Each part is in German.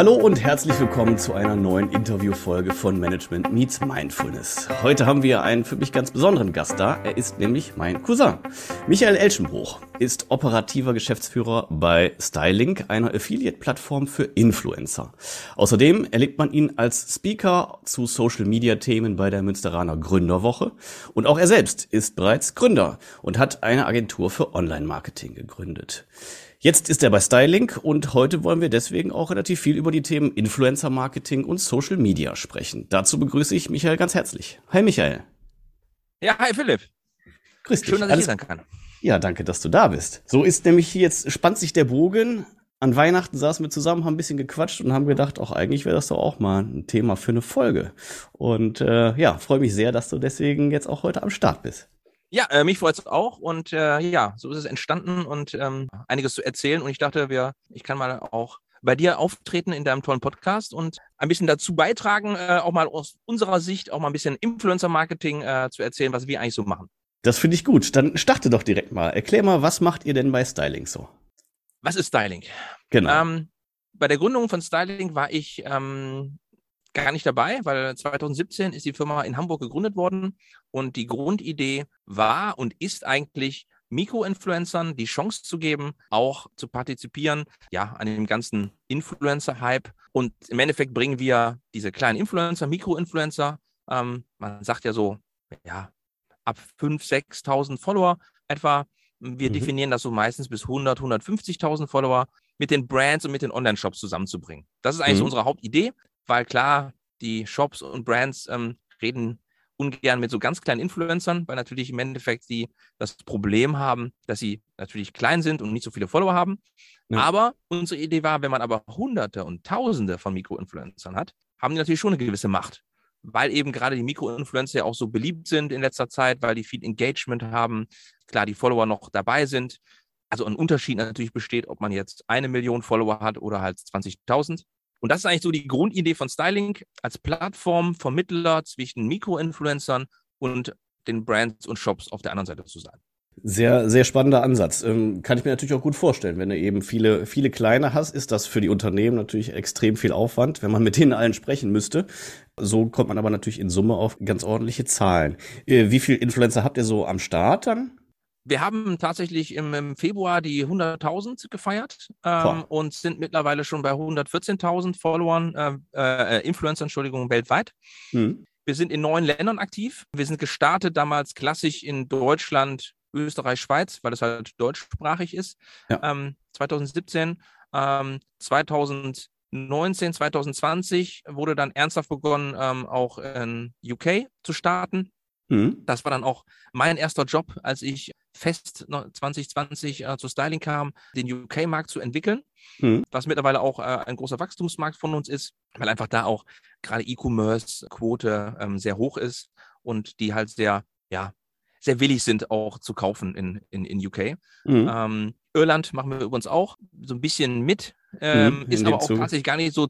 Hallo und herzlich willkommen zu einer neuen Interviewfolge von Management Meets Mindfulness. Heute haben wir einen für mich ganz besonderen Gast da. Er ist nämlich mein Cousin. Michael Elschenbruch ist operativer Geschäftsführer bei Stylink, einer Affiliate-Plattform für Influencer. Außerdem erlebt man ihn als Speaker zu Social-Media-Themen bei der Münsteraner Gründerwoche. Und auch er selbst ist bereits Gründer und hat eine Agentur für Online-Marketing gegründet. Jetzt ist er bei Stylink und heute wollen wir deswegen auch relativ viel über die Themen Influencer Marketing und Social Media sprechen. Dazu begrüße ich Michael ganz herzlich. Hi Michael. Ja, hi Philipp. Grüß dich. Schön, dass ich hier sein kann. Ja, danke, dass du da bist. So ist nämlich jetzt, spannt sich der Bogen. An Weihnachten saßen wir zusammen, haben ein bisschen gequatscht und haben gedacht, auch eigentlich wäre das doch auch mal ein Thema für eine Folge. Und äh, ja, freue mich sehr, dass du deswegen jetzt auch heute am Start bist. Ja, äh, mich freut es auch und äh, ja, so ist es entstanden und ähm, einiges zu erzählen. Und ich dachte, wir, ich kann mal auch bei dir auftreten in deinem tollen Podcast und ein bisschen dazu beitragen, äh, auch mal aus unserer Sicht auch mal ein bisschen Influencer-Marketing äh, zu erzählen, was wir eigentlich so machen. Das finde ich gut. Dann starte doch direkt mal. Erklär mal, was macht ihr denn bei Styling so? Was ist Styling? Genau. Ähm, bei der Gründung von Styling war ich ähm, gar nicht dabei, weil 2017 ist die Firma in Hamburg gegründet worden und die Grundidee war und ist eigentlich, Mikroinfluencern die Chance zu geben, auch zu partizipieren, ja, an dem ganzen Influencer-Hype. Und im Endeffekt bringen wir diese kleinen Influencer, Mikroinfluencer, ähm, man sagt ja so, ja, ab 5.000, 6.000 Follower etwa. Wir mhm. definieren das so meistens bis 100, 150.000 Follower mit den Brands und mit den Online-Shops zusammenzubringen. Das ist eigentlich mhm. so unsere Hauptidee weil klar, die Shops und Brands ähm, reden ungern mit so ganz kleinen Influencern, weil natürlich im Endeffekt sie das Problem haben, dass sie natürlich klein sind und nicht so viele Follower haben. Ja. Aber unsere Idee war, wenn man aber Hunderte und Tausende von Mikroinfluencern hat, haben die natürlich schon eine gewisse Macht. Weil eben gerade die Mikroinfluencer ja auch so beliebt sind in letzter Zeit, weil die viel Engagement haben, klar, die Follower noch dabei sind. Also ein Unterschied natürlich besteht, ob man jetzt eine Million Follower hat oder halt 20.000. Und das ist eigentlich so die Grundidee von Styling als Plattform, Vermittler zwischen Mikroinfluencern und den Brands und Shops auf der anderen Seite zu sein. Sehr, sehr spannender Ansatz. Ähm, kann ich mir natürlich auch gut vorstellen. Wenn du eben viele, viele kleine hast, ist das für die Unternehmen natürlich extrem viel Aufwand, wenn man mit denen allen sprechen müsste. So kommt man aber natürlich in Summe auf ganz ordentliche Zahlen. Äh, wie viele Influencer habt ihr so am Start dann? Wir haben tatsächlich im, im Februar die 100.000 gefeiert ähm, und sind mittlerweile schon bei 114.000 Followern, äh, äh, Influencer, Entschuldigung, weltweit. Mhm. Wir sind in neun Ländern aktiv. Wir sind gestartet damals klassisch in Deutschland, Österreich, Schweiz, weil es halt deutschsprachig ist. Ja. Ähm, 2017, ähm, 2019, 2020 wurde dann ernsthaft begonnen, ähm, auch in UK zu starten. Mhm. Das war dann auch mein erster Job, als ich fest 2020 äh, zu Styling kam, den UK-Markt zu entwickeln, mhm. was mittlerweile auch äh, ein großer Wachstumsmarkt von uns ist, weil einfach da auch gerade E-Commerce-Quote ähm, sehr hoch ist und die halt sehr, ja, sehr willig sind auch zu kaufen in, in, in UK. Mhm. Ähm, Irland machen wir übrigens auch so ein bisschen mit, ähm, mhm, ist aber auch Zug. tatsächlich gar nicht so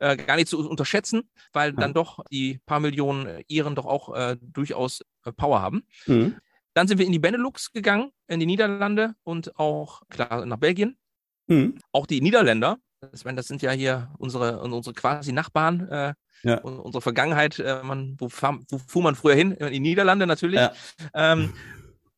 äh, gar nicht zu unterschätzen, weil ja. dann doch die paar Millionen Iren doch auch äh, durchaus äh, Power haben. Mhm. Dann sind wir in die Benelux gegangen, in die Niederlande und auch klar nach Belgien. Mhm. Auch die Niederländer, das, das sind ja hier unsere, unsere quasi Nachbarn, äh, ja. unsere Vergangenheit. Äh, man, wo, wo, fuhr man früher hin? In die Niederlande natürlich. Ja. Ähm,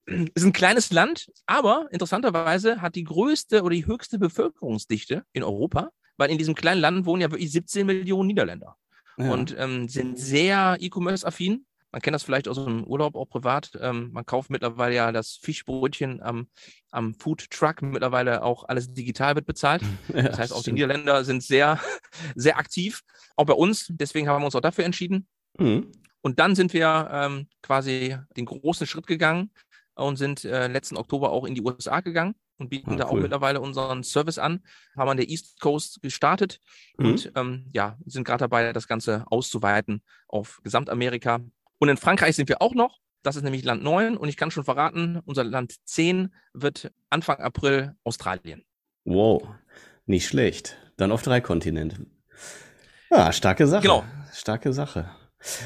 ist ein kleines Land, aber interessanterweise hat die größte oder die höchste Bevölkerungsdichte in Europa, weil in diesem kleinen Land wohnen ja wirklich 17 Millionen Niederländer. Ja. Und ähm, sind sehr E-Commerce-affin. Man kennt das vielleicht aus dem Urlaub auch privat. Ähm, man kauft mittlerweile ja das Fischbrötchen am, am Food Truck. Mittlerweile auch alles digital wird bezahlt. Ja, das heißt, auch die Niederländer sind sehr, sehr aktiv. Auch bei uns. Deswegen haben wir uns auch dafür entschieden. Mhm. Und dann sind wir ähm, quasi den großen Schritt gegangen und sind äh, letzten Oktober auch in die USA gegangen und bieten ah, da cool. auch mittlerweile unseren Service an. Haben an der East Coast gestartet mhm. und ähm, ja, sind gerade dabei, das Ganze auszuweiten auf Gesamtamerika. Und in Frankreich sind wir auch noch. Das ist nämlich Land 9 und ich kann schon verraten, unser Land 10 wird Anfang April Australien. Wow, nicht schlecht. Dann auf drei Kontinenten. Ja, starke Sache. Genau. Starke Sache.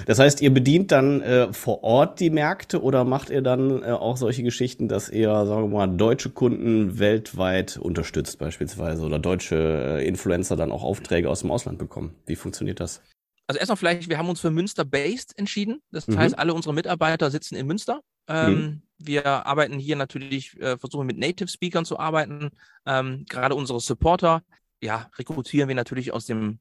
Das heißt, ihr bedient dann äh, vor Ort die Märkte oder macht ihr dann äh, auch solche Geschichten, dass ihr, sagen wir mal, deutsche Kunden weltweit unterstützt beispielsweise oder deutsche äh, Influencer dann auch Aufträge aus dem Ausland bekommen? Wie funktioniert das? Also erstmal vielleicht, wir haben uns für Münster-based entschieden. Das mhm. heißt, alle unsere Mitarbeiter sitzen in Münster. Ähm, mhm. Wir arbeiten hier natürlich, äh, versuchen mit Native Speakern zu arbeiten. Ähm, gerade unsere Supporter, ja, rekrutieren wir natürlich aus dem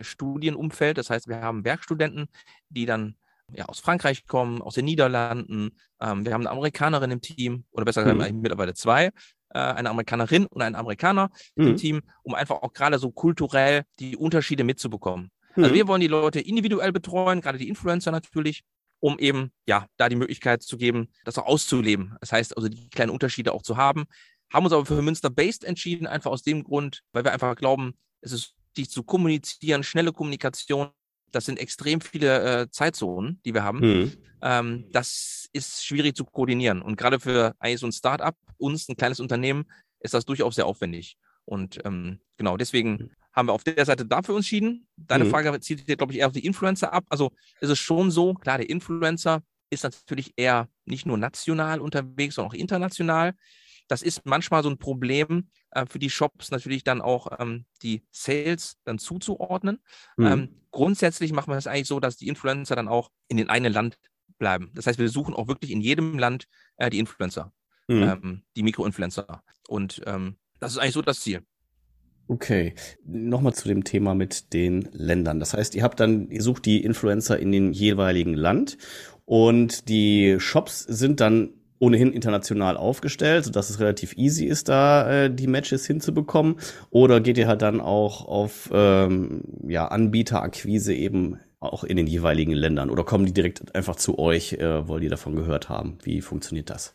Studienumfeld. Das heißt, wir haben Werkstudenten, die dann ja, aus Frankreich kommen, aus den Niederlanden. Ähm, wir haben eine Amerikanerin im Team, oder besser gesagt, mhm. mittlerweile zwei, äh, eine Amerikanerin und einen Amerikaner mhm. im Team, um einfach auch gerade so kulturell die Unterschiede mitzubekommen. Also mhm. Wir wollen die Leute individuell betreuen, gerade die Influencer natürlich, um eben ja da die Möglichkeit zu geben, das auch auszuleben. Das heißt also die kleinen Unterschiede auch zu haben. Haben uns aber für Münster-based entschieden, einfach aus dem Grund, weil wir einfach glauben, es ist wichtig zu kommunizieren, schnelle Kommunikation. Das sind extrem viele äh, Zeitzonen, die wir haben. Mhm. Ähm, das ist schwierig zu koordinieren. Und gerade für eigentlich so ein Startup, uns, ein kleines Unternehmen, ist das durchaus sehr aufwendig. Und ähm, genau, deswegen haben wir auf der Seite dafür entschieden. Deine mhm. Frage zieht sich, glaube ich, eher auf die Influencer ab. Also ist es schon so, klar, der Influencer ist natürlich eher nicht nur national unterwegs, sondern auch international. Das ist manchmal so ein Problem äh, für die Shops natürlich dann auch ähm, die Sales dann zuzuordnen. Mhm. Ähm, grundsätzlich machen wir es eigentlich so, dass die Influencer dann auch in den einen Land bleiben. Das heißt, wir suchen auch wirklich in jedem Land äh, die Influencer, mhm. ähm, die Mikroinfluencer. Und ähm, das ist eigentlich so das Ziel. Okay, nochmal zu dem Thema mit den Ländern. Das heißt, ihr habt dann, ihr sucht die Influencer in den jeweiligen Land und die Shops sind dann ohnehin international aufgestellt, sodass es relativ easy ist, da äh, die Matches hinzubekommen? Oder geht ihr halt dann auch auf ähm, ja, Anbieterakquise eben auch in den jeweiligen Ländern? Oder kommen die direkt einfach zu euch, äh, weil die davon gehört haben? Wie funktioniert das?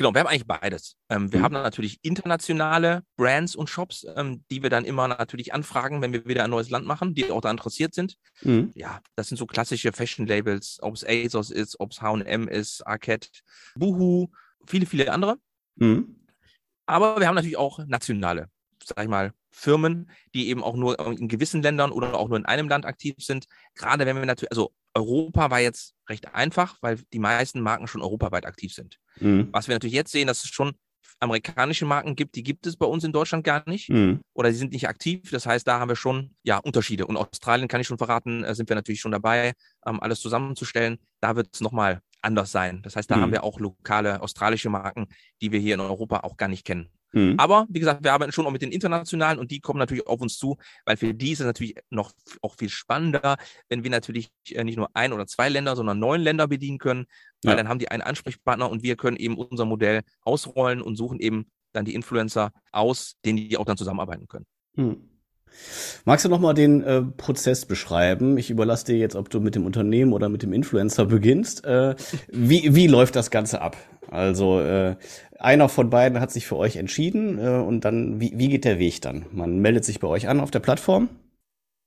Genau, wir haben eigentlich beides. Ähm, wir mhm. haben natürlich internationale Brands und Shops, ähm, die wir dann immer natürlich anfragen, wenn wir wieder ein neues Land machen, die auch da interessiert sind. Mhm. Ja, das sind so klassische Fashion-Labels, ob es ASOS ist, ob es H&M ist, Arquette, Boohoo, viele, viele andere. Mhm. Aber wir haben natürlich auch nationale, sag ich mal, Firmen, die eben auch nur in gewissen Ländern oder auch nur in einem Land aktiv sind. Gerade wenn wir natürlich, also Europa war jetzt recht einfach, weil die meisten Marken schon europaweit aktiv sind. Mhm. Was wir natürlich jetzt sehen, dass es schon amerikanische Marken gibt, die gibt es bei uns in Deutschland gar nicht mhm. oder die sind nicht aktiv. Das heißt, da haben wir schon ja Unterschiede. Und Australien kann ich schon verraten, äh, sind wir natürlich schon dabei, ähm, alles zusammenzustellen. Da wird es nochmal anders sein. Das heißt, da mhm. haben wir auch lokale australische Marken, die wir hier in Europa auch gar nicht kennen. Mhm. Aber wie gesagt, wir arbeiten schon auch mit den internationalen und die kommen natürlich auf uns zu, weil für die ist es natürlich noch auch viel spannender, wenn wir natürlich äh, nicht nur ein oder zwei Länder, sondern neun Länder bedienen können, weil ja. dann haben die einen Ansprechpartner und wir können eben unser Modell ausrollen und suchen eben dann die Influencer aus, denen die auch dann zusammenarbeiten können. Mhm. Magst du noch mal den äh, Prozess beschreiben? Ich überlasse dir jetzt, ob du mit dem Unternehmen oder mit dem Influencer beginnst. Äh, wie, wie läuft das Ganze ab? Also äh, einer von beiden hat sich für euch entschieden äh, und dann, wie, wie geht der Weg dann? Man meldet sich bei euch an auf der Plattform?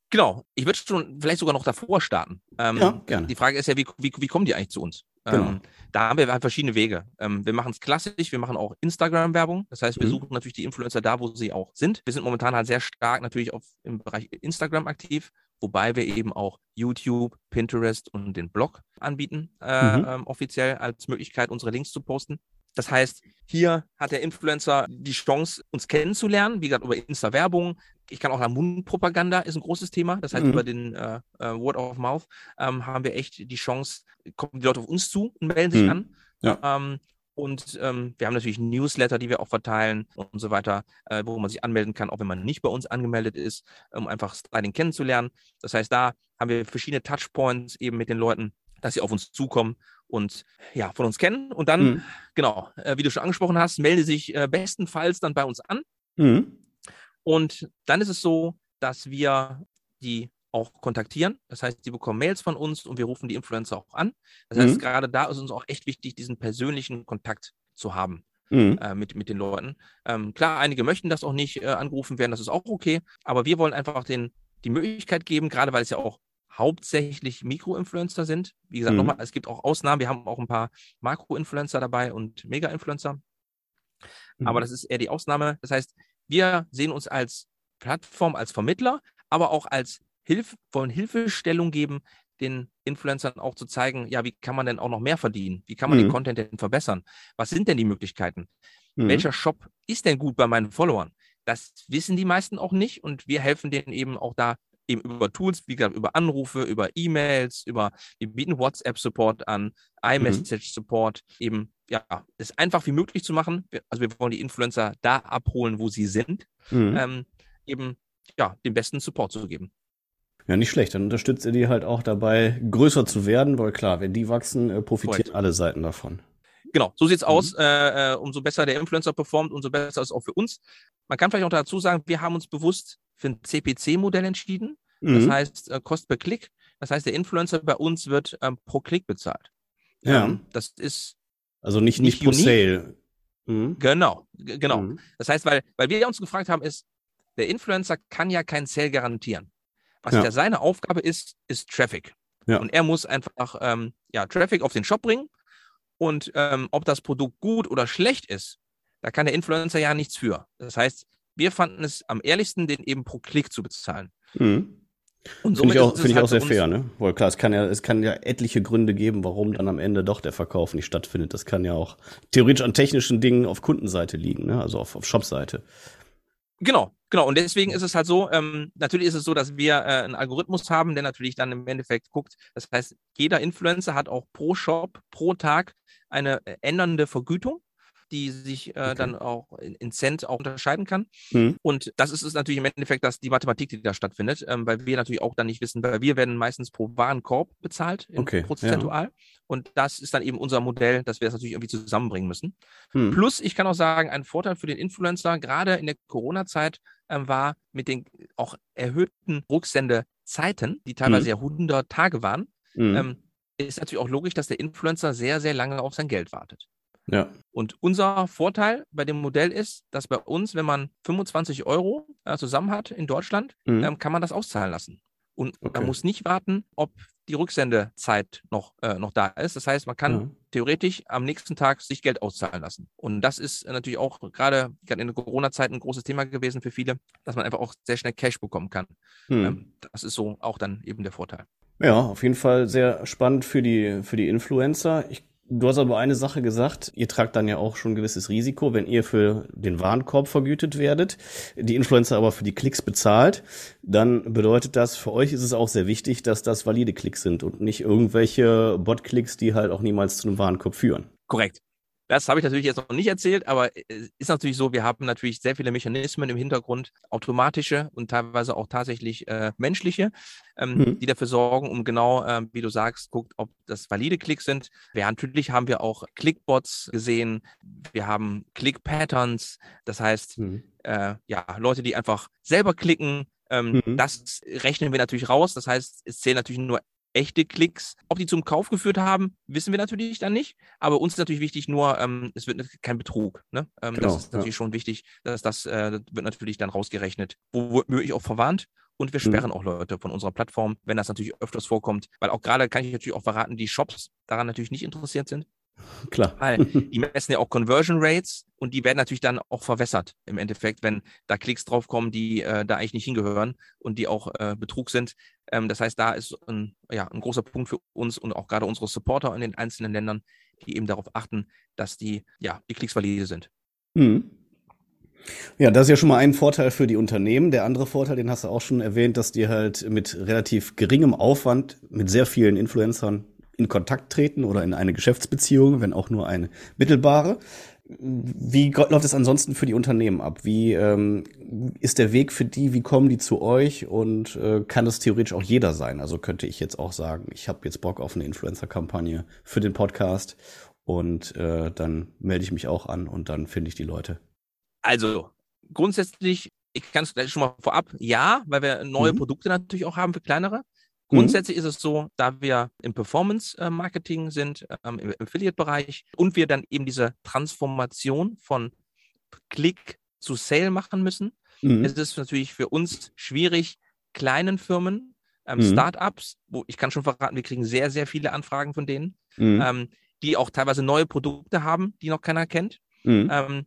Genau, ich würde schon vielleicht sogar noch davor starten. Ähm, ja, gerne. Die Frage ist ja, wie, wie, wie kommen die eigentlich zu uns? Genau. Ähm, da haben wir halt verschiedene Wege. Ähm, wir machen es klassisch, wir machen auch Instagram-Werbung. Das heißt, wir mhm. suchen natürlich die Influencer da, wo sie auch sind. Wir sind momentan halt sehr stark natürlich auf, im Bereich Instagram aktiv, wobei wir eben auch YouTube, Pinterest und den Blog anbieten, äh, mhm. ähm, offiziell als Möglichkeit, unsere Links zu posten. Das heißt, hier hat der Influencer die Chance, uns kennenzulernen, wie gesagt, über Insta-Werbung. Ich kann auch sagen, Mundpropaganda ist ein großes Thema. Das heißt, mhm. über den äh, äh, Word of Mouth ähm, haben wir echt die Chance, kommen die Leute auf uns zu und melden sich mhm. an. Ja. Ähm, und ähm, wir haben natürlich Newsletter, die wir auch verteilen und so weiter, äh, wo man sich anmelden kann, auch wenn man nicht bei uns angemeldet ist, um einfach Styling kennenzulernen. Das heißt, da haben wir verschiedene Touchpoints eben mit den Leuten, dass sie auf uns zukommen und ja, von uns kennen. Und dann, mhm. genau, äh, wie du schon angesprochen hast, melde sich äh, bestenfalls dann bei uns an. Mhm. Und dann ist es so, dass wir die auch kontaktieren. Das heißt, sie bekommen Mails von uns und wir rufen die Influencer auch an. Das heißt, mhm. gerade da ist uns auch echt wichtig, diesen persönlichen Kontakt zu haben. Mhm. Äh, mit, mit den Leuten. Ähm, klar, einige möchten das auch nicht äh, angerufen werden, das ist auch okay, aber wir wollen einfach den, die Möglichkeit geben, gerade weil es ja auch hauptsächlich Mikroinfluencer sind. Wie gesagt, mhm. nochmal, es gibt auch Ausnahmen. Wir haben auch ein paar Makroinfluencer dabei und Mega-Influencer. Mhm. Aber das ist eher die Ausnahme. Das heißt, wir sehen uns als Plattform, als Vermittler, aber auch als Hilf wollen Hilfestellung geben, den Influencern auch zu zeigen, ja, wie kann man denn auch noch mehr verdienen? Wie kann man mhm. den Content denn verbessern? Was sind denn die Möglichkeiten? Mhm. Welcher Shop ist denn gut bei meinen Followern? Das wissen die meisten auch nicht und wir helfen denen eben auch da eben über Tools, wie gesagt, über Anrufe, über E-Mails, über, wir bieten WhatsApp-Support an, iMessage-Support, mhm. eben, ja, es einfach wie möglich zu machen. Also wir wollen die Influencer da abholen, wo sie sind, mhm. ähm, eben, ja, den besten Support zu geben. Ja, nicht schlecht. Dann unterstützt ihr die halt auch dabei, größer zu werden, weil klar, wenn die wachsen, äh, profitieren Correct. alle Seiten davon. Genau, so sieht's mhm. aus. Äh, äh, umso besser der Influencer performt, umso besser ist es auch für uns. Man kann vielleicht auch dazu sagen, wir haben uns bewusst für ein CPC-Modell entschieden. Mhm. Das heißt, äh, Kost per Klick. Das heißt, der Influencer bei uns wird ähm, pro Klick bezahlt. Ja. Ähm, das ist. Also nicht, nicht, nicht pro Sale. Mhm. Genau, genau. Mhm. Das heißt, weil, weil wir uns gefragt haben, ist, der Influencer kann ja kein Sale garantieren. Was ja. ja seine Aufgabe ist, ist Traffic. Ja. Und er muss einfach ähm, ja, Traffic auf den Shop bringen. Und ähm, ob das Produkt gut oder schlecht ist, da kann der Influencer ja nichts für. Das heißt, wir fanden es am ehrlichsten, den eben pro Klick zu bezahlen. Mhm. Und Finde ich auch, find ich halt auch sehr fair, ne? Weil klar, es kann ja, es kann ja etliche Gründe geben, warum dann am Ende doch der Verkauf nicht stattfindet. Das kann ja auch theoretisch an technischen Dingen auf Kundenseite liegen, ne? Also auf, auf Shopseite. Genau, genau. Und deswegen ist es halt so, ähm, natürlich ist es so, dass wir äh, einen Algorithmus haben, der natürlich dann im Endeffekt guckt. Das heißt, jeder Influencer hat auch pro Shop, pro Tag eine äh, ändernde Vergütung die sich äh, okay. dann auch in, in, Cent auch unterscheiden kann. Mhm. Und das ist es natürlich im Endeffekt, dass die Mathematik, die da stattfindet, ähm, weil wir natürlich auch dann nicht wissen, weil wir werden meistens pro Warenkorb bezahlt, okay. prozentual. Ja. Und das ist dann eben unser Modell, dass wir das natürlich irgendwie zusammenbringen müssen. Mhm. Plus, ich kann auch sagen, ein Vorteil für den Influencer, gerade in der Corona-Zeit, ähm, war mit den auch erhöhten Rücksendezeiten, die teilweise mhm. ja 100 Tage waren, mhm. ähm, ist natürlich auch logisch, dass der Influencer sehr, sehr lange auf sein Geld wartet. Ja. Und unser Vorteil bei dem Modell ist, dass bei uns, wenn man 25 Euro äh, zusammen hat in Deutschland, mhm. ähm, kann man das auszahlen lassen. Und okay. man muss nicht warten, ob die Rücksendezeit noch, äh, noch da ist. Das heißt, man kann mhm. theoretisch am nächsten Tag sich Geld auszahlen lassen. Und das ist natürlich auch gerade in der Corona-Zeit ein großes Thema gewesen für viele, dass man einfach auch sehr schnell Cash bekommen kann. Mhm. Ähm, das ist so auch dann eben der Vorteil. Ja, auf jeden Fall sehr spannend für die, für die Influencer. Ich Du hast aber eine Sache gesagt, ihr tragt dann ja auch schon ein gewisses Risiko, wenn ihr für den Warenkorb vergütet werdet, die Influencer aber für die Klicks bezahlt, dann bedeutet das, für euch ist es auch sehr wichtig, dass das valide Klicks sind und nicht irgendwelche Bot-Klicks, die halt auch niemals zu einem Warenkorb führen. Korrekt. Das habe ich natürlich jetzt noch nicht erzählt, aber es ist natürlich so, wir haben natürlich sehr viele Mechanismen im Hintergrund, automatische und teilweise auch tatsächlich äh, menschliche, ähm, mhm. die dafür sorgen, um genau, äh, wie du sagst, guckt, ob das valide Klicks sind. Ja, natürlich haben wir auch Clickbots gesehen, wir haben Click-Patterns, das heißt, mhm. äh, ja, Leute, die einfach selber klicken, ähm, mhm. Das rechnen wir natürlich raus. Das heißt, es zählen natürlich nur echte Klicks. Ob die zum Kauf geführt haben, wissen wir natürlich dann nicht. Aber uns ist natürlich wichtig, nur ähm, es wird kein Betrug. Ne? Ähm, genau, das ist natürlich ja. schon wichtig, dass das, äh, das wird natürlich dann rausgerechnet, wo möglich auch verwarnt. Und wir mhm. sperren mhm. auch Leute von unserer Plattform, wenn das natürlich öfters vorkommt. Weil auch gerade kann ich natürlich auch verraten, die Shops daran natürlich nicht interessiert sind. Klar. Weil die messen ja auch Conversion Rates und die werden natürlich dann auch verwässert im Endeffekt, wenn da Klicks draufkommen, die äh, da eigentlich nicht hingehören und die auch äh, Betrug sind. Ähm, das heißt, da ist ein, ja, ein großer Punkt für uns und auch gerade unsere Supporter in den einzelnen Ländern, die eben darauf achten, dass die, ja, die Klicks valide sind. Mhm. Ja, das ist ja schon mal ein Vorteil für die Unternehmen. Der andere Vorteil, den hast du auch schon erwähnt, dass die halt mit relativ geringem Aufwand mit sehr vielen Influencern in Kontakt treten oder in eine Geschäftsbeziehung, wenn auch nur eine mittelbare. Wie läuft es ansonsten für die Unternehmen ab? Wie ähm, ist der Weg für die? Wie kommen die zu euch? Und äh, kann es theoretisch auch jeder sein? Also könnte ich jetzt auch sagen, ich habe jetzt Bock auf eine Influencer-Kampagne für den Podcast und äh, dann melde ich mich auch an und dann finde ich die Leute. Also grundsätzlich, ich kann es gleich schon mal vorab, ja, weil wir neue mhm. Produkte natürlich auch haben für kleinere. Mhm. Grundsätzlich ist es so, da wir im Performance-Marketing sind, ähm, im Affiliate-Bereich und wir dann eben diese Transformation von Klick zu Sale machen müssen, mhm. ist es natürlich für uns schwierig, kleinen Firmen, ähm, mhm. Startups, wo ich kann schon verraten, wir kriegen sehr, sehr viele Anfragen von denen, mhm. ähm, die auch teilweise neue Produkte haben, die noch keiner kennt. Mhm. Ähm,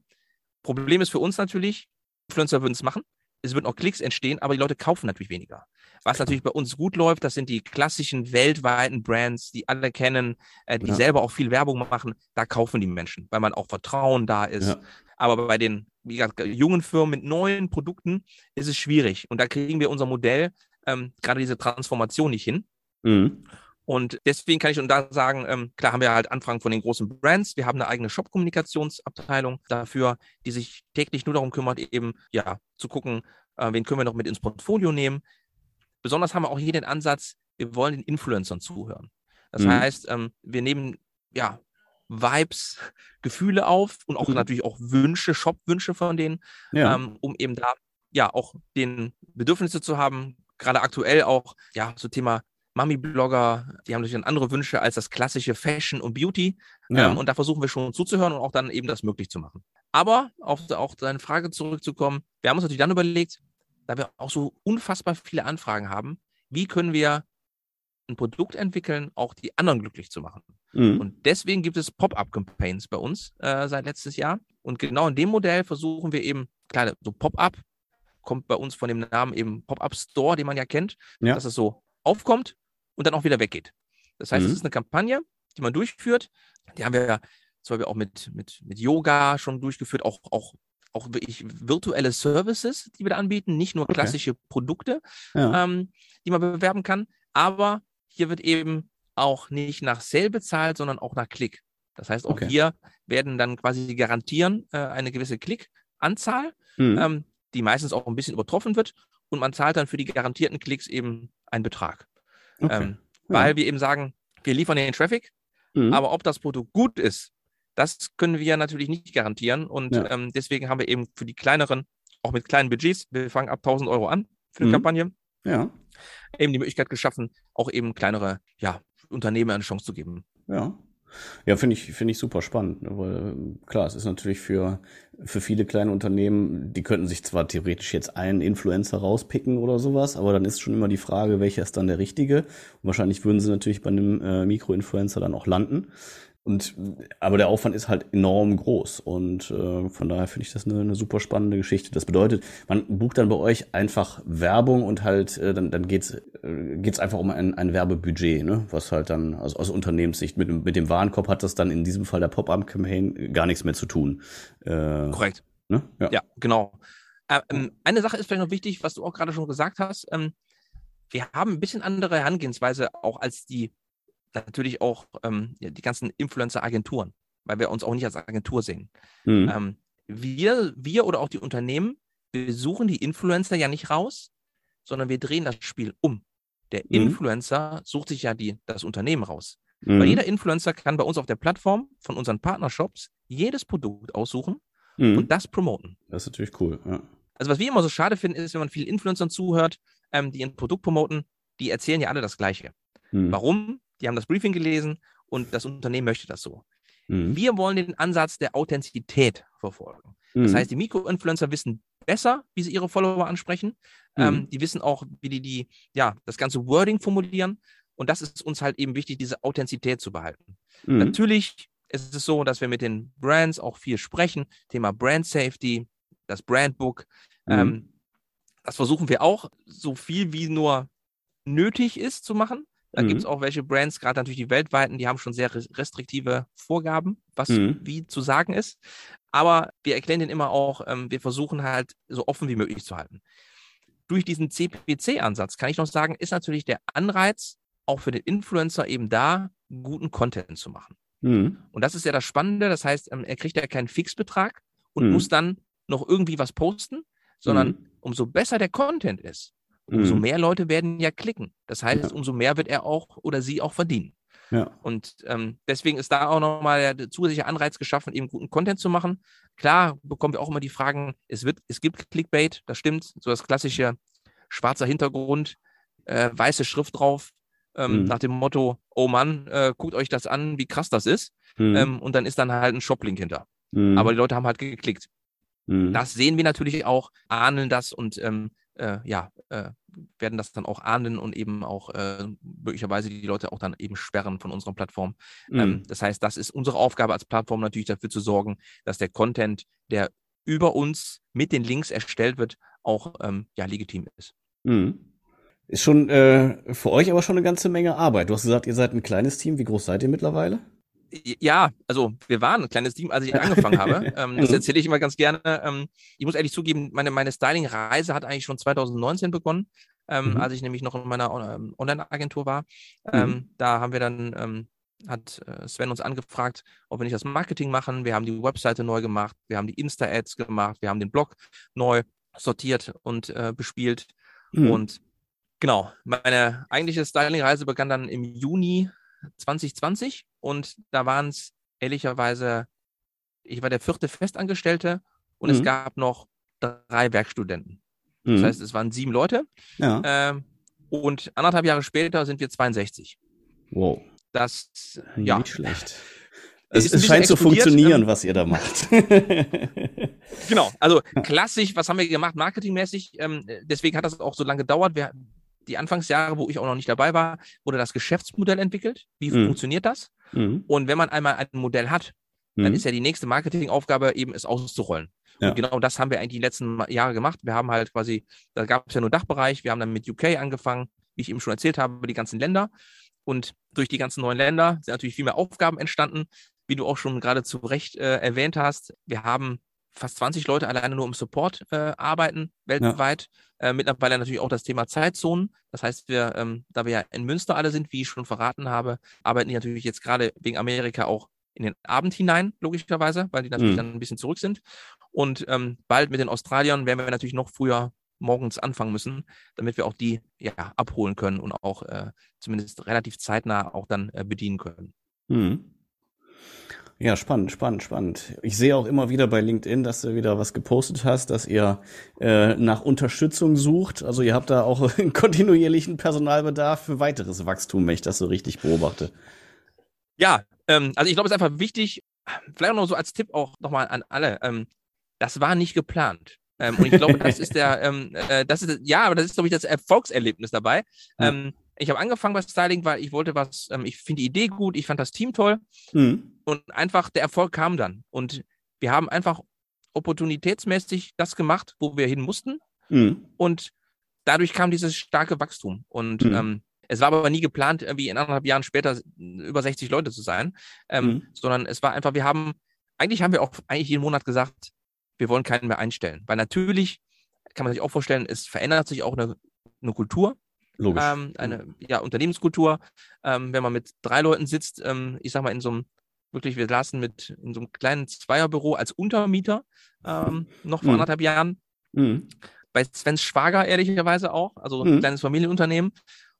Problem ist für uns natürlich, Influencer würden es machen, es würden auch Klicks entstehen, aber die Leute kaufen natürlich weniger. Was natürlich bei uns gut läuft, das sind die klassischen weltweiten Brands, die alle kennen, äh, die ja. selber auch viel Werbung machen. Da kaufen die Menschen, weil man auch Vertrauen da ist. Ja. Aber bei den gesagt, jungen Firmen mit neuen Produkten ist es schwierig. Und da kriegen wir unser Modell, ähm, gerade diese Transformation nicht hin. Mhm. Und deswegen kann ich schon da sagen, ähm, klar haben wir halt Anfragen von den großen Brands. Wir haben eine eigene Shop-Kommunikationsabteilung dafür, die sich täglich nur darum kümmert, eben ja zu gucken, äh, wen können wir noch mit ins Portfolio nehmen. Besonders haben wir auch hier den Ansatz, wir wollen den Influencern zuhören. Das mhm. heißt, ähm, wir nehmen ja Vibes, Gefühle auf und auch mhm. natürlich auch Wünsche, Shop-Wünsche von denen, ja. ähm, um eben da ja auch den Bedürfnisse zu haben. Gerade aktuell auch, ja, so Thema Mami-Blogger, die haben natürlich andere Wünsche als das klassische Fashion und Beauty. Ja. Ähm, und da versuchen wir schon zuzuhören und auch dann eben das möglich zu machen. Aber auf auch deine Frage zurückzukommen, wir haben uns natürlich dann überlegt, da wir auch so unfassbar viele Anfragen haben, wie können wir ein Produkt entwickeln, auch die anderen glücklich zu machen. Mhm. Und deswegen gibt es Pop-up-Campaigns bei uns äh, seit letztes Jahr. Und genau in dem Modell versuchen wir eben, klar, so Pop-up kommt bei uns von dem Namen eben Pop-up Store, den man ja kennt, ja. dass es so aufkommt und dann auch wieder weggeht. Das heißt, mhm. es ist eine Kampagne, die man durchführt. Die haben wir zum Beispiel auch mit, mit, mit Yoga schon durchgeführt, auch, auch, auch wirklich virtuelle Services, die wir da anbieten, nicht nur klassische okay. Produkte, ja. ähm, die man bewerben kann. Aber hier wird eben auch nicht nach Sale bezahlt, sondern auch nach Klick. Das heißt, auch okay. hier werden dann quasi garantieren äh, eine gewisse Klickanzahl, mhm. ähm, die meistens auch ein bisschen übertroffen wird. Und man zahlt dann für die garantierten Klicks eben einen Betrag. Okay. Ähm, weil ja. wir eben sagen, wir liefern den Traffic, mhm. aber ob das Produkt gut ist, das können wir natürlich nicht garantieren. Und ja. ähm, deswegen haben wir eben für die kleineren, auch mit kleinen Budgets, wir fangen ab 1000 Euro an für eine mhm. Kampagne. Ja. Eben die Möglichkeit geschaffen, auch eben kleinere ja, Unternehmen eine Chance zu geben. Ja. Ja, finde ich, finde ich super spannend, ne, weil klar, es ist natürlich für, für viele kleine Unternehmen, die könnten sich zwar theoretisch jetzt einen Influencer rauspicken oder sowas, aber dann ist schon immer die Frage, welcher ist dann der richtige. Und wahrscheinlich würden sie natürlich bei einem äh, Mikroinfluencer dann auch landen. Und aber der Aufwand ist halt enorm groß und äh, von daher finde ich das eine, eine super spannende Geschichte. Das bedeutet, man bucht dann bei euch einfach Werbung und halt äh, dann dann geht's äh, geht's einfach um ein, ein Werbebudget, ne? Was halt dann also aus Unternehmenssicht mit mit dem Warenkorb hat das dann in diesem Fall der Pop-up-Campaign gar nichts mehr zu tun. Äh, Korrekt. Ne? Ja. ja, genau. Äh, ähm, eine Sache ist vielleicht noch wichtig, was du auch gerade schon gesagt hast. Ähm, wir haben ein bisschen andere Herangehensweise auch als die natürlich auch ähm, die ganzen Influencer-Agenturen, weil wir uns auch nicht als Agentur sehen. Mhm. Ähm, wir, wir oder auch die Unternehmen, wir suchen die Influencer ja nicht raus, sondern wir drehen das Spiel um. Der mhm. Influencer sucht sich ja die, das Unternehmen raus. Mhm. Weil jeder Influencer kann bei uns auf der Plattform von unseren Partnershops jedes Produkt aussuchen mhm. und das promoten. Das ist natürlich cool. Ja. Also was wir immer so schade finden, ist, wenn man vielen Influencern zuhört, ähm, die ein Produkt promoten, die erzählen ja alle das Gleiche. Mhm. Warum? Die haben das Briefing gelesen und das Unternehmen möchte das so. Mhm. Wir wollen den Ansatz der Authentizität verfolgen. Das mhm. heißt, die Mikroinfluencer wissen besser, wie sie ihre Follower ansprechen. Mhm. Ähm, die wissen auch, wie die, die ja, das ganze Wording formulieren. Und das ist uns halt eben wichtig, diese Authentizität zu behalten. Mhm. Natürlich ist es so, dass wir mit den Brands auch viel sprechen. Thema Brand Safety, das Brandbook. Mhm. Ähm, das versuchen wir auch so viel wie nur nötig ist zu machen. Da mhm. gibt es auch welche Brands, gerade natürlich die weltweiten, die haben schon sehr restriktive Vorgaben, was mhm. wie zu sagen ist. Aber wir erklären den immer auch, ähm, wir versuchen halt so offen wie möglich zu halten. Durch diesen CPC-Ansatz kann ich noch sagen, ist natürlich der Anreiz auch für den Influencer eben da, guten Content zu machen. Mhm. Und das ist ja das Spannende. Das heißt, ähm, er kriegt ja keinen Fixbetrag und mhm. muss dann noch irgendwie was posten, sondern mhm. umso besser der Content ist, umso mhm. mehr Leute werden ja klicken. Das heißt, ja. umso mehr wird er auch oder sie auch verdienen. Ja. Und ähm, deswegen ist da auch nochmal der zusätzliche Anreiz geschaffen, eben guten Content zu machen. Klar bekommen wir auch immer die Fragen, es, wird, es gibt Clickbait, das stimmt, so das klassische schwarzer Hintergrund, äh, weiße Schrift drauf, ähm, mhm. nach dem Motto, oh Mann, äh, guckt euch das an, wie krass das ist. Mhm. Ähm, und dann ist dann halt ein Shoplink hinter. Mhm. Aber die Leute haben halt geklickt. Mhm. Das sehen wir natürlich auch, ahnen das und ähm, äh, ja, äh, werden das dann auch ahnden und eben auch äh, möglicherweise die Leute auch dann eben sperren von unserer Plattform. Ähm, mhm. Ähm, das heißt, das ist unsere Aufgabe als Plattform natürlich dafür zu sorgen, dass der Content, der über uns mit den Links erstellt wird, auch ähm, ja, legitim ist. Mhm. Ist schon äh, für euch aber schon eine ganze Menge Arbeit. Du hast gesagt, ihr seid ein kleines Team. Wie groß seid ihr mittlerweile? Ja, also wir waren ein kleines Team, als ich angefangen habe. Ähm, das mhm. erzähle ich immer ganz gerne. Ähm, ich muss ehrlich zugeben, meine, meine Styling-Reise hat eigentlich schon 2019 begonnen, ähm, mhm. als ich nämlich noch in meiner ähm, Online-Agentur war. Ähm, mhm. Da haben wir dann, ähm, hat äh, Sven uns angefragt, ob wir nicht das Marketing machen. Wir haben die Webseite neu gemacht, wir haben die Insta-Ads gemacht, wir haben den Blog neu sortiert und äh, bespielt. Mhm. Und genau, meine eigentliche Styling-Reise begann dann im Juni 2020 und da waren es ehrlicherweise, ich war der vierte Festangestellte und mhm. es gab noch drei Werkstudenten. Das mhm. heißt, es waren sieben Leute. Ja. Ähm, und anderthalb Jahre später sind wir 62. Wow. Das, ja. Nicht schlecht. Es, es scheint zu funktionieren, ähm, was ihr da macht. genau, also klassisch, was haben wir gemacht, marketingmäßig? Ähm, deswegen hat das auch so lange gedauert. Wir, die Anfangsjahre, wo ich auch noch nicht dabei war, wurde das Geschäftsmodell entwickelt. Wie mhm. funktioniert das? Mhm. Und wenn man einmal ein Modell hat, dann mhm. ist ja die nächste Marketingaufgabe eben, es auszurollen. Ja. Und genau das haben wir eigentlich die letzten Jahre gemacht. Wir haben halt quasi, da gab es ja nur Dachbereich, wir haben dann mit UK angefangen, wie ich eben schon erzählt habe, die ganzen Länder. Und durch die ganzen neuen Länder sind natürlich viel mehr Aufgaben entstanden, wie du auch schon gerade zu Recht äh, erwähnt hast. Wir haben fast 20 Leute alleine nur im Support äh, arbeiten weltweit. Ja. Äh, mittlerweile natürlich auch das Thema Zeitzonen. Das heißt, wir, ähm, da wir ja in Münster alle sind, wie ich schon verraten habe, arbeiten die natürlich jetzt gerade wegen Amerika auch in den Abend hinein, logischerweise, weil die natürlich mhm. dann ein bisschen zurück sind. Und ähm, bald mit den Australiern werden wir natürlich noch früher morgens anfangen müssen, damit wir auch die ja, abholen können und auch äh, zumindest relativ zeitnah auch dann äh, bedienen können. Mhm. Ja, spannend, spannend, spannend. Ich sehe auch immer wieder bei LinkedIn, dass du wieder was gepostet hast, dass ihr äh, nach Unterstützung sucht. Also ihr habt da auch einen kontinuierlichen Personalbedarf für weiteres Wachstum, wenn ich das so richtig beobachte. Ja, ähm, also ich glaube, es ist einfach wichtig, vielleicht auch noch so als Tipp auch nochmal an alle. Ähm, das war nicht geplant. Ähm, und ich glaube, das ist der, ähm, äh, das ist, ja, aber das ist, glaube ich, das Erfolgserlebnis dabei. Ähm, ich habe angefangen bei Styling, weil ich wollte was, ähm, ich finde die Idee gut, ich fand das Team toll. Mhm. Und einfach der Erfolg kam dann. Und wir haben einfach opportunitätsmäßig das gemacht, wo wir hin mussten. Mhm. Und dadurch kam dieses starke Wachstum. Und mhm. ähm, es war aber nie geplant, irgendwie in anderthalb Jahren später über 60 Leute zu sein, ähm, mhm. sondern es war einfach, wir haben, eigentlich haben wir auch eigentlich jeden Monat gesagt, wir wollen keinen mehr einstellen. Weil natürlich kann man sich auch vorstellen, es verändert sich auch eine, eine Kultur. Logisch. Ähm, eine ja, Unternehmenskultur. Ähm, wenn man mit drei Leuten sitzt, ähm, ich sag mal, in so einem, wirklich, wir saßen mit in so einem kleinen Zweierbüro als Untermieter ähm, noch vor mhm. anderthalb Jahren. Mhm. Bei Svens Schwager ehrlicherweise auch, also mhm. ein kleines Familienunternehmen.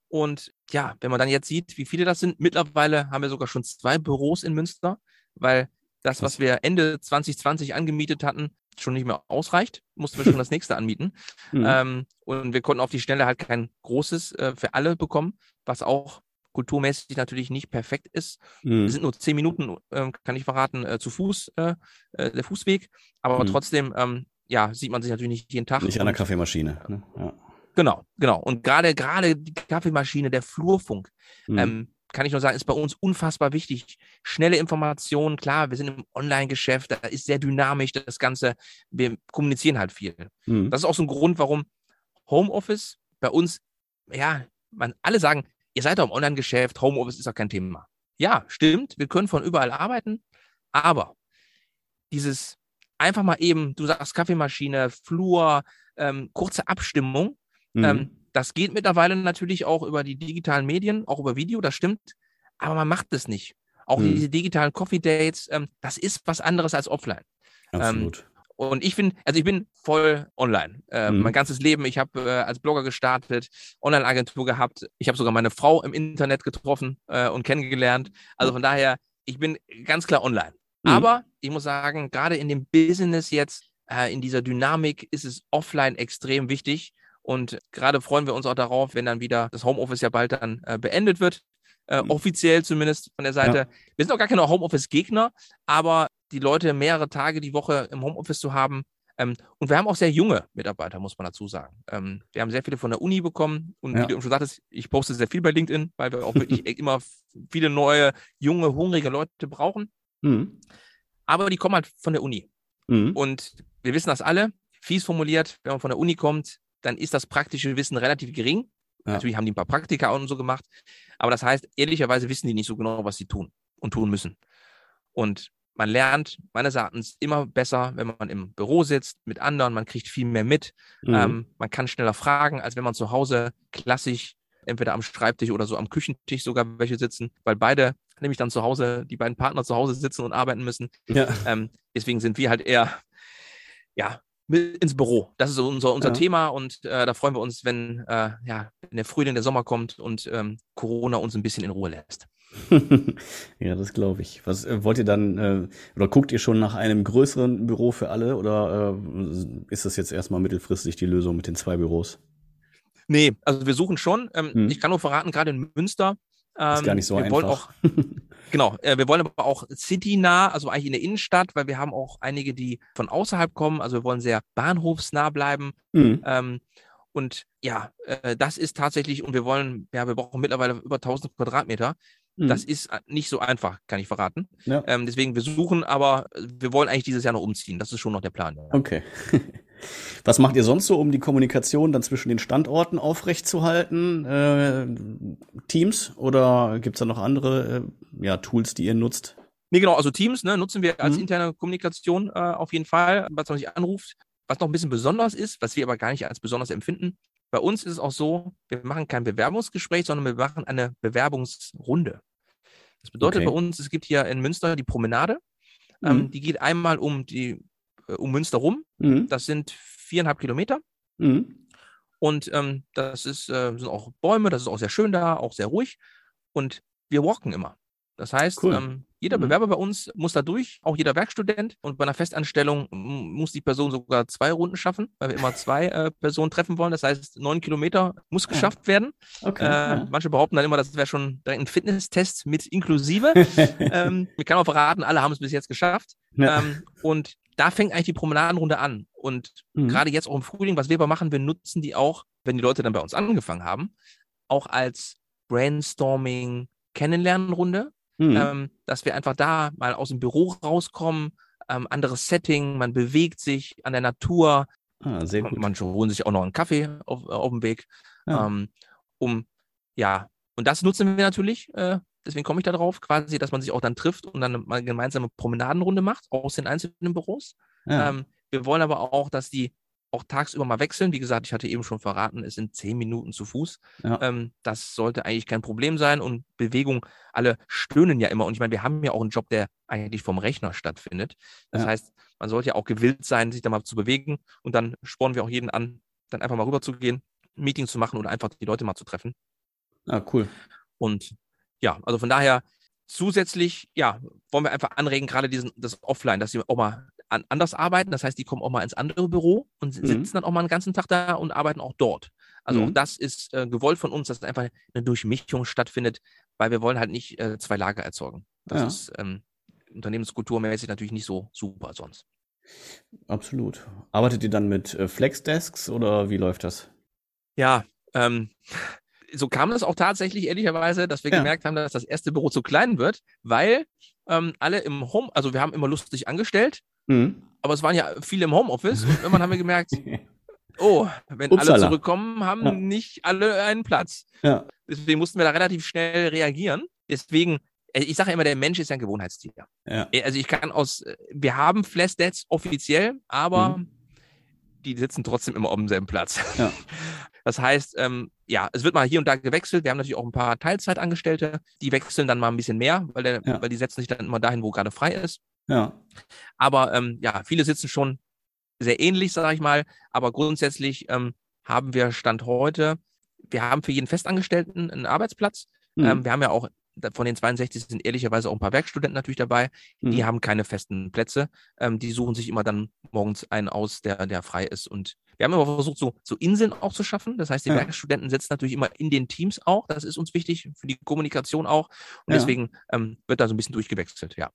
Und ja, wenn man dann jetzt sieht, wie viele das sind, mittlerweile haben wir sogar schon zwei Büros in Münster, weil das, was wir Ende 2020 angemietet hatten, schon nicht mehr ausreicht, mussten wir schon das nächste anmieten. Mhm. Ähm, und wir konnten auf die Stelle halt kein großes äh, für alle bekommen, was auch kulturmäßig natürlich nicht perfekt ist. Mhm. Wir sind nur zehn Minuten, äh, kann ich verraten, äh, zu Fuß, äh, äh, der Fußweg. Aber mhm. trotzdem, ähm, ja, sieht man sich natürlich nicht jeden Tag. Nicht an der Kaffeemaschine. Ne? Ja. Genau, genau. Und gerade, gerade die Kaffeemaschine, der Flurfunk, mhm. ähm, kann ich nur sagen, ist bei uns unfassbar wichtig. Schnelle Informationen, klar, wir sind im Online-Geschäft, da ist sehr dynamisch das Ganze. Wir kommunizieren halt viel. Mhm. Das ist auch so ein Grund, warum Homeoffice bei uns, ja, man alle sagen, ihr seid doch im Online-Geschäft, Homeoffice ist doch kein Thema. Ja, stimmt, wir können von überall arbeiten, aber dieses einfach mal eben, du sagst Kaffeemaschine, Flur, ähm, kurze Abstimmung, mhm. ähm, das geht mittlerweile natürlich auch über die digitalen Medien, auch über Video, das stimmt. Aber man macht es nicht. Auch hm. diese digitalen Coffee Dates, ähm, das ist was anderes als offline. Absolut. Und ich finde, also ich bin voll online. Äh, mhm. Mein ganzes Leben, ich habe äh, als Blogger gestartet, Online-Agentur gehabt. Ich habe sogar meine Frau im Internet getroffen äh, und kennengelernt. Also von daher, ich bin ganz klar online. Mhm. Aber ich muss sagen, gerade in dem Business jetzt, äh, in dieser Dynamik, ist es offline extrem wichtig. Und gerade freuen wir uns auch darauf, wenn dann wieder das Homeoffice ja bald dann äh, beendet wird. Äh, mhm. offiziell zumindest von der Seite. Ja. Wir sind auch gar keine Homeoffice-Gegner, aber die Leute mehrere Tage die Woche im Homeoffice zu haben. Ähm, und wir haben auch sehr junge Mitarbeiter, muss man dazu sagen. Ähm, wir haben sehr viele von der Uni bekommen und ja. wie du schon sagtest, ich poste sehr viel bei LinkedIn, weil wir auch wirklich immer viele neue, junge, hungrige Leute brauchen. Mhm. Aber die kommen halt von der Uni. Mhm. Und wir wissen das alle, fies formuliert, wenn man von der Uni kommt, dann ist das praktische Wissen relativ gering. Ja. Natürlich haben die ein paar Praktika und so gemacht, aber das heißt, ehrlicherweise wissen die nicht so genau, was sie tun und tun müssen. Und man lernt meines Erachtens immer besser, wenn man im Büro sitzt mit anderen, man kriegt viel mehr mit, mhm. ähm, man kann schneller fragen, als wenn man zu Hause klassisch entweder am Schreibtisch oder so am Küchentisch sogar welche sitzen, weil beide nämlich dann zu Hause, die beiden Partner zu Hause sitzen und arbeiten müssen. Ja. Ähm, deswegen sind wir halt eher, ja, ins Büro. Das ist unser, unser ja. Thema und äh, da freuen wir uns, wenn, äh, ja, wenn der Frühling, der Sommer kommt und ähm, Corona uns ein bisschen in Ruhe lässt. ja, das glaube ich. Was äh, wollt ihr dann, äh, oder guckt ihr schon nach einem größeren Büro für alle oder äh, ist das jetzt erstmal mittelfristig die Lösung mit den zwei Büros? Nee, also wir suchen schon. Ähm, hm. Ich kann nur verraten, gerade in Münster. Ähm, ist gar nicht so wir einfach. Wollen auch, genau, äh, wir wollen aber auch citynah, also eigentlich in der Innenstadt, weil wir haben auch einige, die von außerhalb kommen. Also wir wollen sehr bahnhofsnah bleiben. Hm. Ähm, und ja, äh, das ist tatsächlich, und wir wollen, ja, wir brauchen mittlerweile über 1000 Quadratmeter. Mhm. Das ist äh, nicht so einfach, kann ich verraten. Ja. Ähm, deswegen, wir suchen, aber wir wollen eigentlich dieses Jahr noch umziehen. Das ist schon noch der Plan. Ja. Okay. Was macht ihr sonst so, um die Kommunikation dann zwischen den Standorten aufrechtzuerhalten? Äh, Teams oder gibt es da noch andere äh, ja, Tools, die ihr nutzt? Nee, genau, also Teams ne, nutzen wir als mhm. interne Kommunikation äh, auf jeden Fall, was man sich anruft. Was noch ein bisschen besonders ist, was wir aber gar nicht als besonders empfinden, bei uns ist es auch so, wir machen kein Bewerbungsgespräch, sondern wir machen eine Bewerbungsrunde. Das bedeutet okay. bei uns, es gibt hier in Münster die Promenade. Ähm, mhm. Ähm, die geht einmal um, die, äh, um Münster rum. Mhm. Das sind viereinhalb Kilometer. Mhm. Und ähm, das ist, äh, sind auch Bäume, das ist auch sehr schön da, auch sehr ruhig. Und wir walken immer. Das heißt, cool. ähm, jeder mhm. Bewerber bei uns muss da durch, auch jeder Werkstudent. Und bei einer Festanstellung muss die Person sogar zwei Runden schaffen, weil wir immer zwei äh, Personen treffen wollen. Das heißt, neun Kilometer muss geschafft ja. werden. Okay, äh, ja. Manche behaupten dann immer, das wäre schon direkt ein Fitnesstest mit inklusive. ähm, ich kann auch verraten, alle haben es bis jetzt geschafft. Ja. Ähm, und da fängt eigentlich die Promenadenrunde an. Und mhm. gerade jetzt auch im Frühling, was wir aber machen, wir nutzen die auch, wenn die Leute dann bei uns angefangen haben, auch als Brainstorming, Kennenlernrunde mhm. ähm, dass wir einfach da mal aus dem Büro rauskommen, ähm, anderes Setting, man bewegt sich an der Natur. Ah, sehr gut. Manche holen sich auch noch einen Kaffee auf, auf dem Weg. Ja. Ähm, um, ja, und das nutzen wir natürlich, äh, deswegen komme ich da drauf, quasi, dass man sich auch dann trifft und dann mal gemeinsame Promenadenrunde macht aus den einzelnen Büros. Ja. Ähm, wir wollen aber auch, dass die auch tagsüber mal wechseln. Wie gesagt, ich hatte eben schon verraten, es sind zehn Minuten zu Fuß. Ja. Ähm, das sollte eigentlich kein Problem sein. Und Bewegung, alle stöhnen ja immer. Und ich meine, wir haben ja auch einen Job, der eigentlich vom Rechner stattfindet. Das ja. heißt, man sollte ja auch gewillt sein, sich da mal zu bewegen. Und dann spornen wir auch jeden an, dann einfach mal rüber zu gehen, ein Meeting zu machen oder einfach die Leute mal zu treffen. Ah, cool. Und ja, also von daher zusätzlich, ja, wollen wir einfach anregen, gerade diesen, das Offline, dass sie auch mal an, anders arbeiten. Das heißt, die kommen auch mal ins andere Büro und mhm. sitzen dann auch mal einen ganzen Tag da und arbeiten auch dort. Also mhm. auch das ist äh, gewollt von uns, dass einfach eine Durchmischung stattfindet, weil wir wollen halt nicht äh, zwei Lager erzeugen. Das ja. ist ähm, unternehmenskulturmäßig natürlich nicht so super sonst. Absolut. Arbeitet ihr dann mit äh, Flexdesks oder wie läuft das? Ja, ähm, so kam es auch tatsächlich ehrlicherweise, dass wir ja. gemerkt haben, dass das erste Büro zu klein wird, weil ähm, alle im Home, also wir haben immer lustig angestellt Mhm. Aber es waren ja viele im Homeoffice und irgendwann haben wir gemerkt, oh, wenn Upsala. alle zurückkommen, haben ja. nicht alle einen Platz. Ja. Deswegen mussten wir da relativ schnell reagieren. Deswegen, äh, ich sage immer, der Mensch ist ein Gewohnheitstier. Ja. Äh, also ich kann aus, äh, wir haben Flashdebts offiziell, aber mhm. die sitzen trotzdem immer auf demselben Platz. Das heißt, ähm, ja, es wird mal hier und da gewechselt. Wir haben natürlich auch ein paar Teilzeitangestellte, die wechseln dann mal ein bisschen mehr, weil, der, weil die setzen sich dann immer dahin, wo gerade frei ist. Ja. Aber ähm, ja, viele sitzen schon sehr ähnlich, sage ich mal. Aber grundsätzlich ähm, haben wir Stand heute, wir haben für jeden Festangestellten einen Arbeitsplatz. Mhm. Ähm, wir haben ja auch von den 62 sind ehrlicherweise auch ein paar Werkstudenten natürlich dabei. Mhm. Die haben keine festen Plätze. Ähm, die suchen sich immer dann morgens einen aus, der, der frei ist. Und wir haben aber versucht, so, so Inseln auch zu schaffen. Das heißt, die ja. Werkstudenten sitzen natürlich immer in den Teams auch. Das ist uns wichtig für die Kommunikation auch. Und ja. deswegen ähm, wird da so ein bisschen durchgewechselt, ja.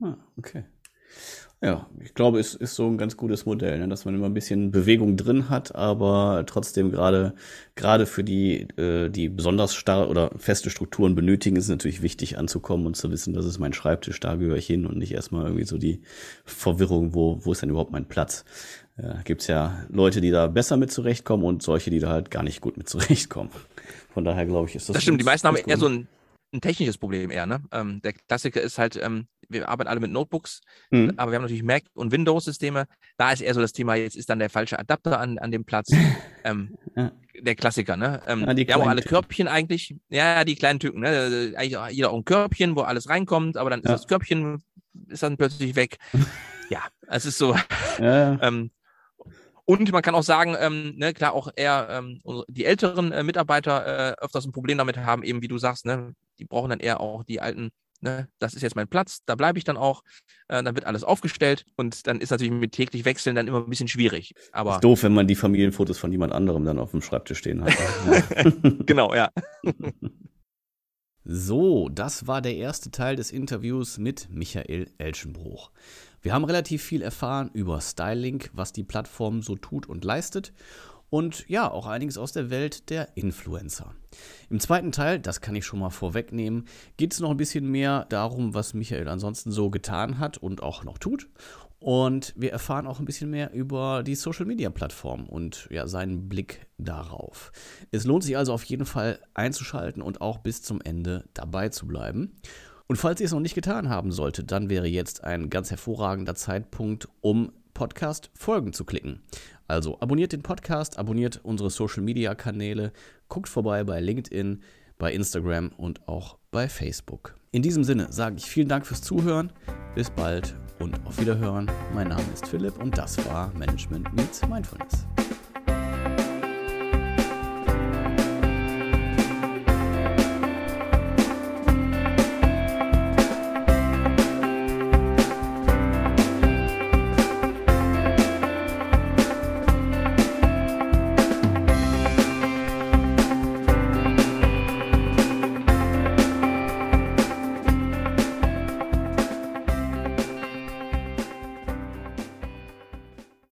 Ah, okay. Ja, ich glaube, es ist so ein ganz gutes Modell, ne? dass man immer ein bisschen Bewegung drin hat, aber trotzdem gerade gerade für die, äh, die besonders starr oder feste Strukturen benötigen, ist es natürlich wichtig anzukommen und zu wissen, das ist mein Schreibtisch, da gehöre ich hin und nicht erstmal irgendwie so die Verwirrung, wo, wo ist denn überhaupt mein Platz? Ja, gibt's ja Leute, die da besser mit zurechtkommen und solche, die da halt gar nicht gut mit zurechtkommen. Von daher glaube ich, ist das. Das stimmt, die meisten haben eher so ein, ein technisches Problem eher, ne? Ähm, der Klassiker ist halt, ähm, wir arbeiten alle mit Notebooks, mhm. aber wir haben natürlich Mac und Windows-Systeme. Da ist eher so das Thema, jetzt ist dann der falsche Adapter an, an dem Platz. ähm, ja. Der Klassiker, ne? Ähm, ja, wir haben auch alle Körbchen eigentlich. Ja, die kleinen Tücken, ne? Eigentlich auch jeder auch ein Körbchen, wo alles reinkommt, aber dann ist ja. das Körbchen ist dann plötzlich weg. ja, es ist so. Ähm, und man kann auch sagen, ähm, ne, klar, auch eher ähm, die älteren äh, Mitarbeiter äh, öfters ein Problem damit haben, eben wie du sagst, ne, die brauchen dann eher auch die alten Ne, das ist jetzt mein Platz, da bleibe ich dann auch. Äh, dann wird alles aufgestellt und dann ist natürlich mit täglich wechseln dann immer ein bisschen schwierig. Aber ist doof, wenn man die Familienfotos von jemand anderem dann auf dem Schreibtisch stehen hat. genau, ja. so, das war der erste Teil des Interviews mit Michael Elschenbruch. Wir haben relativ viel erfahren über Styling, was die Plattform so tut und leistet und ja, auch einiges aus der Welt der Influencer. Im zweiten Teil, das kann ich schon mal vorwegnehmen, geht es noch ein bisschen mehr darum, was Michael ansonsten so getan hat und auch noch tut. Und wir erfahren auch ein bisschen mehr über die Social Media Plattform und ja, seinen Blick darauf. Es lohnt sich also auf jeden Fall einzuschalten und auch bis zum Ende dabei zu bleiben. Und falls ihr es noch nicht getan haben solltet, dann wäre jetzt ein ganz hervorragender Zeitpunkt, um Podcast Folgen zu klicken. Also abonniert den Podcast, abonniert unsere Social-Media-Kanäle, guckt vorbei bei LinkedIn, bei Instagram und auch bei Facebook. In diesem Sinne sage ich vielen Dank fürs Zuhören, bis bald und auf Wiederhören. Mein Name ist Philipp und das war Management Meets Mindfulness.